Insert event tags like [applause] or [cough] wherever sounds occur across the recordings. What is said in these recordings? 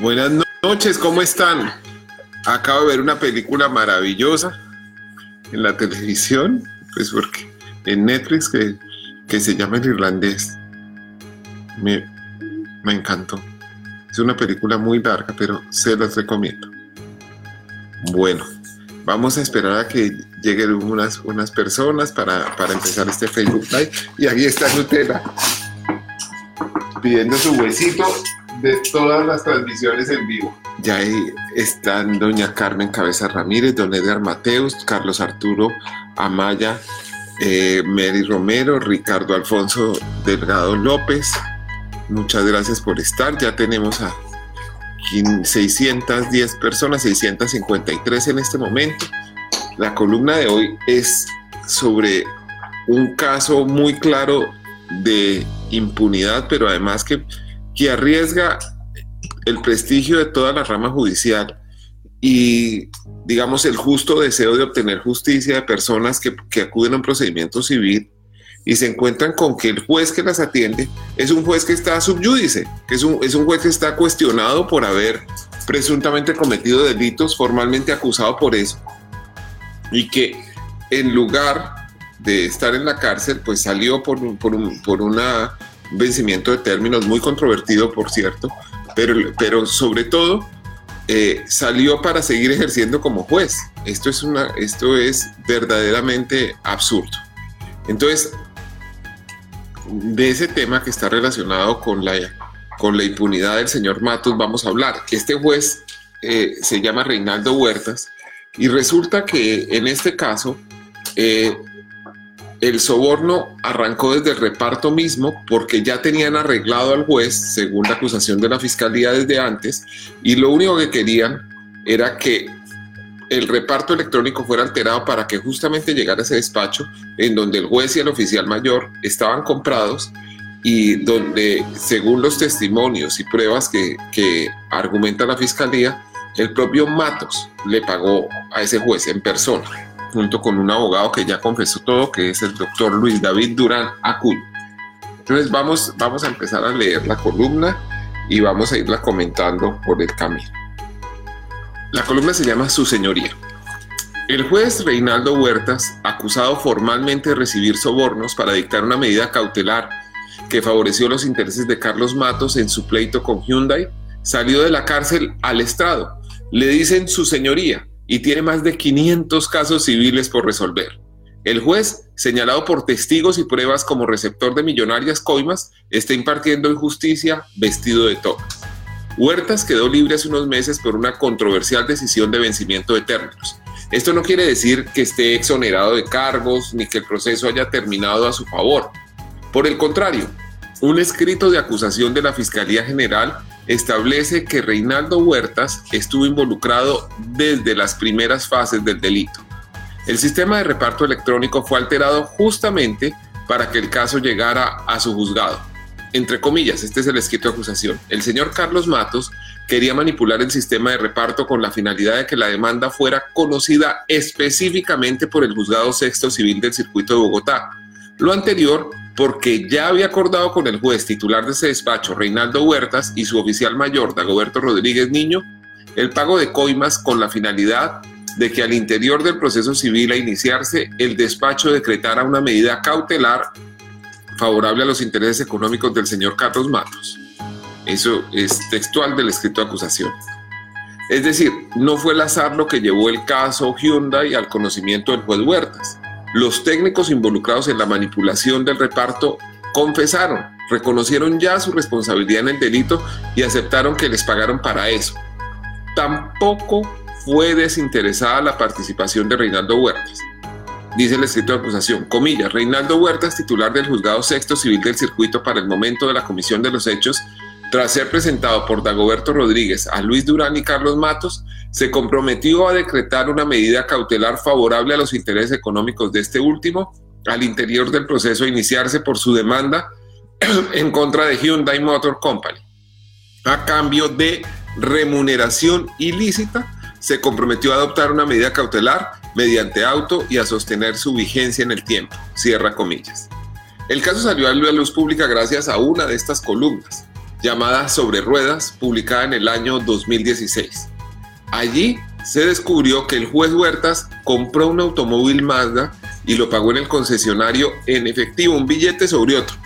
Buenas noches, ¿cómo están? Acabo de ver una película maravillosa en la televisión, pues porque en Netflix que, que se llama El Irlandés. Me, me encantó. Es una película muy larga, pero se las recomiendo. Bueno, vamos a esperar a que lleguen unas, unas personas para, para empezar este Facebook Live. Y aquí está Nutella pidiendo su huesito de todas las transmisiones en vivo. Ya ahí están doña Carmen Cabeza Ramírez, don Edgar Mateus, Carlos Arturo Amaya, eh, Mary Romero, Ricardo Alfonso Delgado López. Muchas gracias por estar. Ya tenemos a 610 personas, 653 en este momento. La columna de hoy es sobre un caso muy claro de impunidad, pero además que que arriesga el prestigio de toda la rama judicial y, digamos, el justo deseo de obtener justicia de personas que, acuden a un procedimiento civil y se encuentran con que el juez que las atiende es un juez que está subyúdice, que es un, es un juez que está cuestionado por haber presuntamente cometido delitos, formalmente acusado por eso, y que en lugar de estar en la cárcel, pues salió por, por, un, por una vencimiento de términos muy controvertido, por cierto, pero, pero sobre todo eh, salió para seguir ejerciendo como juez. Esto es, una, esto es verdaderamente absurdo. Entonces, de ese tema que está relacionado con la, con la impunidad del señor Matos vamos a hablar. Este juez eh, se llama Reinaldo Huertas y resulta que en este caso eh, el soborno arrancó desde el reparto mismo porque ya tenían arreglado al juez, según la acusación de la fiscalía desde antes, y lo único que querían era que el reparto electrónico fuera alterado para que justamente llegara ese despacho en donde el juez y el oficial mayor estaban comprados y donde, según los testimonios y pruebas que, que argumenta la fiscalía, el propio Matos le pagó a ese juez en persona junto con un abogado que ya confesó todo, que es el doctor Luis David Durán Acuña. Entonces vamos, vamos a empezar a leer la columna y vamos a irla comentando por el camino. La columna se llama Su Señoría. El juez Reinaldo Huertas, acusado formalmente de recibir sobornos para dictar una medida cautelar que favoreció los intereses de Carlos Matos en su pleito con Hyundai, salió de la cárcel al estrado. Le dicen su señoría y tiene más de 500 casos civiles por resolver. El juez, señalado por testigos y pruebas como receptor de millonarias coimas, está impartiendo injusticia vestido de toga. Huertas quedó libre hace unos meses por una controversial decisión de vencimiento de términos. Esto no quiere decir que esté exonerado de cargos ni que el proceso haya terminado a su favor. Por el contrario, un escrito de acusación de la Fiscalía General establece que Reinaldo Huertas estuvo involucrado desde las primeras fases del delito. El sistema de reparto electrónico fue alterado justamente para que el caso llegara a su juzgado. Entre comillas, este es el escrito de acusación. El señor Carlos Matos quería manipular el sistema de reparto con la finalidad de que la demanda fuera conocida específicamente por el Juzgado Sexto Civil del Circuito de Bogotá. Lo anterior porque ya había acordado con el juez titular de ese despacho, Reinaldo Huertas, y su oficial mayor, Dagoberto Rodríguez Niño, el pago de coimas con la finalidad de que al interior del proceso civil a iniciarse, el despacho decretara una medida cautelar favorable a los intereses económicos del señor Carlos Matos. Eso es textual del escrito de acusación. Es decir, no fue el azar lo que llevó el caso Hyundai al conocimiento del juez Huertas. Los técnicos involucrados en la manipulación del reparto confesaron, reconocieron ya su responsabilidad en el delito y aceptaron que les pagaron para eso. Tampoco fue desinteresada la participación de Reinaldo Huertas. Dice el escrito de acusación, comillas, Reinaldo Huertas, titular del juzgado sexto civil del circuito para el momento de la comisión de los hechos, tras ser presentado por Dagoberto Rodríguez a Luis Durán y Carlos Matos, se comprometió a decretar una medida cautelar favorable a los intereses económicos de este último al interior del proceso a iniciarse por su demanda [clears throat] en contra de Hyundai Motor Company. A cambio de remuneración ilícita, se comprometió a adoptar una medida cautelar mediante auto y a sostener su vigencia en el tiempo. Cierra comillas. El caso salió a la luz pública gracias a una de estas columnas, llamada Sobre Ruedas, publicada en el año 2016. Allí se descubrió que el juez Huertas compró un automóvil Mazda y lo pagó en el concesionario en efectivo, un billete sobre otro.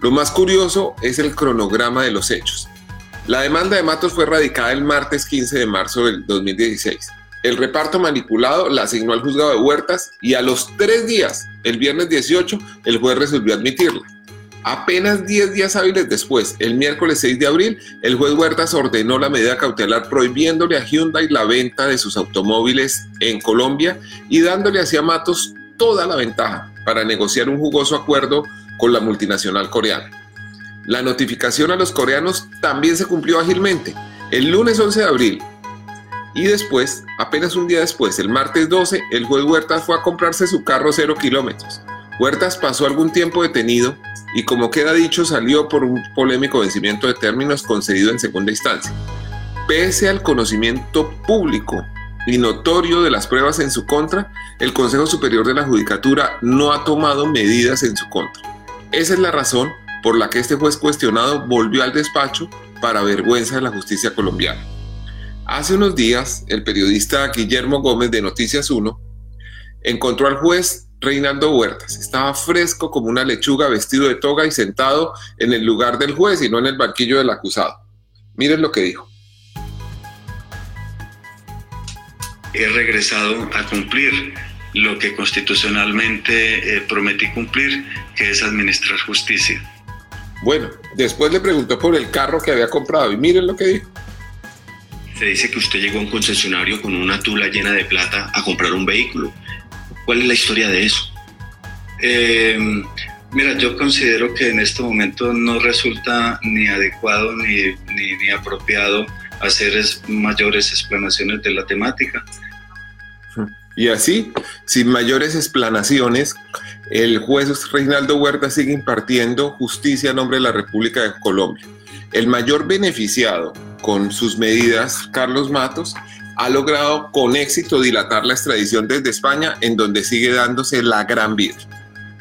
Lo más curioso es el cronograma de los hechos. La demanda de Matos fue radicada el martes 15 de marzo del 2016. El reparto manipulado la asignó al juzgado de Huertas y a los tres días, el viernes 18, el juez resolvió admitirla. Apenas 10 días hábiles después, el miércoles 6 de abril, el juez Huertas ordenó la medida cautelar prohibiéndole a Hyundai la venta de sus automóviles en Colombia y dándole hacia Matos toda la ventaja para negociar un jugoso acuerdo con la multinacional coreana. La notificación a los coreanos también se cumplió ágilmente. El lunes 11 de abril, y después, apenas un día después, el martes 12, el juez Huertas fue a comprarse su carro cero kilómetros. Huertas pasó algún tiempo detenido y como queda dicho salió por un polémico vencimiento de términos concedido en segunda instancia. Pese al conocimiento público y notorio de las pruebas en su contra, el Consejo Superior de la Judicatura no ha tomado medidas en su contra. Esa es la razón por la que este juez cuestionado volvió al despacho para vergüenza de la justicia colombiana. Hace unos días, el periodista Guillermo Gómez de Noticias 1 encontró al juez Reinaldo Huertas. Estaba fresco como una lechuga, vestido de toga y sentado en el lugar del juez y no en el banquillo del acusado. Miren lo que dijo. He regresado a cumplir lo que constitucionalmente eh, prometí cumplir, que es administrar justicia. Bueno, después le preguntó por el carro que había comprado y miren lo que dijo. Se dice que usted llegó a un concesionario con una tula llena de plata a comprar un vehículo. ¿Cuál es la historia de eso? Eh, mira, yo considero que en este momento no resulta ni adecuado ni, ni, apropiado hacer mayores explanaciones de la temática. Y así, sin mayores explanaciones, el juez Reinaldo Huerta sigue impartiendo justicia a nombre de la República de Colombia. El mayor beneficiado con sus medidas, Carlos Matos, ha logrado con éxito dilatar la extradición desde España, en donde sigue dándose la gran vida.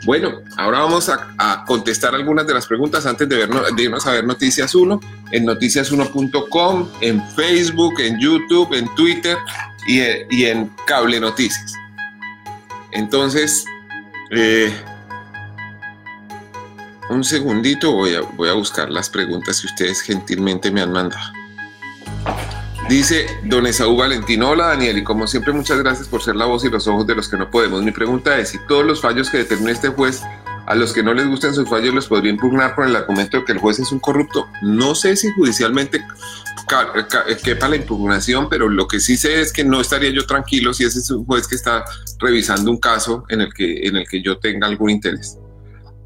Bueno, ahora vamos a, contestar algunas de las preguntas antes de, vernos, de irnos a ver Noticias 1, en noticias1.com, en Facebook, en YouTube, en Twitter y, y en Cable Noticias. Entonces, eh, un segundito, voy a buscar las preguntas que ustedes gentilmente me han mandado. Dice don Esaú Valentín, hola Daniel, y como siempre muchas gracias por ser la voz y los ojos de los que no podemos. Mi pregunta es si todos los fallos que determine este juez, a los que no les gusten sus fallos, los podría impugnar por el argumento de que el juez es un corrupto. No sé si judicialmente quepa la impugnación, pero lo que sí sé es que no estaría yo tranquilo si ese es un juez que está revisando un caso en el que, en el que yo tenga algún interés.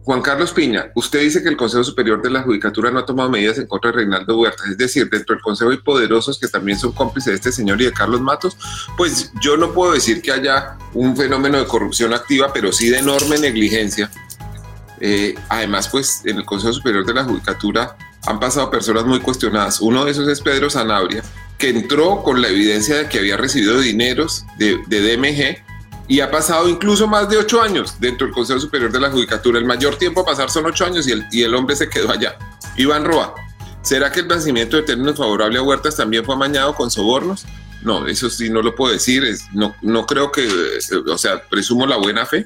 Juan Carlos Piña, usted dice que el Consejo Superior de la Judicatura no ha tomado medidas en contra de Reinaldo Huerta, es decir, dentro del Consejo hay poderosos que también son cómplices de este señor y de Carlos Matos, pues yo no puedo decir que haya un fenómeno de corrupción activa, pero sí de enorme negligencia. Eh, además, pues en el Consejo Superior de la Judicatura han pasado personas muy cuestionadas. Uno de esos es Pedro Zanabria, que entró con la evidencia de que había recibido dineros de, de DMG y ha pasado incluso más de ocho años dentro del Consejo Superior de la Judicatura. El mayor tiempo a pasar son ocho años y el, y el hombre se quedó allá. Iván Roa, ¿será que el vencimiento de términos favorable a Huertas también fue amañado con sobornos? No, eso sí no lo puedo decir. no, no creo que, o sea, presumo la buena fe.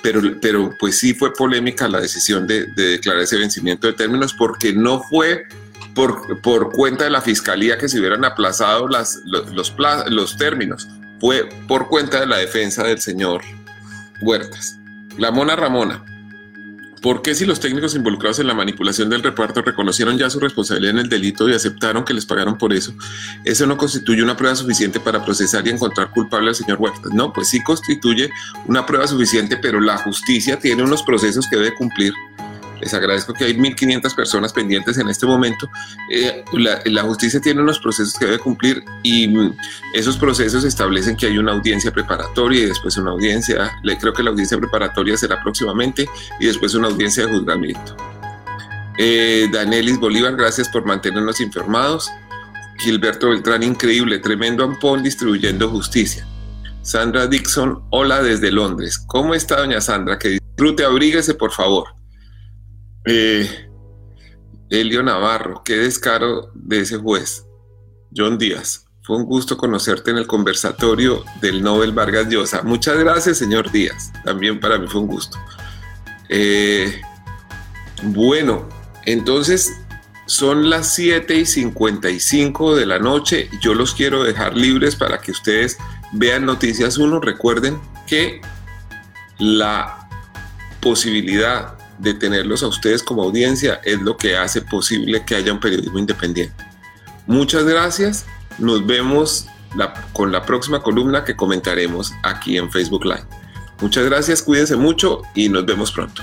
pero, pero pues sí fue polémica la decisión de, declarar ese vencimiento de términos porque no fue por, por, cuenta de la fiscalía que se hubieran aplazado las, los, los, los términos, fue por cuenta de la defensa del señor Huertas. La Mona Ramona. ¿Por qué si los técnicos involucrados en la manipulación del reparto reconocieron ya su responsabilidad en el delito y aceptaron que les pagaron por eso, eso no constituye una prueba suficiente para procesar y encontrar culpable al señor Huertas? No, pues sí constituye una prueba suficiente, pero la justicia tiene unos procesos que debe cumplir les agradezco que hay 1.500 personas pendientes en este momento. Eh, la, justicia tiene unos procesos que debe cumplir y mm, esos procesos establecen que hay una audiencia preparatoria y después una audiencia, creo que la audiencia preparatoria será próximamente y después una audiencia de juzgamiento. Eh, Danielis Bolívar, gracias por mantenernos informados. Gilberto Beltrán, increíble, tremendo ampón distribuyendo justicia. Sandra Dixon, hola desde Londres. ¿Cómo está doña Sandra? Que disfrute, abríguese por favor. Eh, Elio Navarro, qué descaro de ese juez. John Díaz, fue un gusto conocerte en el conversatorio del Nobel Vargas Llosa. Muchas gracias, señor Díaz. También para mí fue un gusto. Eh, bueno, entonces son las 7 y 55 de la noche. Yo los quiero dejar libres para que ustedes vean Noticias 1. Recuerden que la posibilidad de tenerlos a ustedes como audiencia es lo que hace posible que haya un periodismo independiente. Muchas gracias. Nos vemos con la próxima columna que comentaremos aquí en Facebook Live. Muchas gracias, cuídense mucho y nos vemos pronto.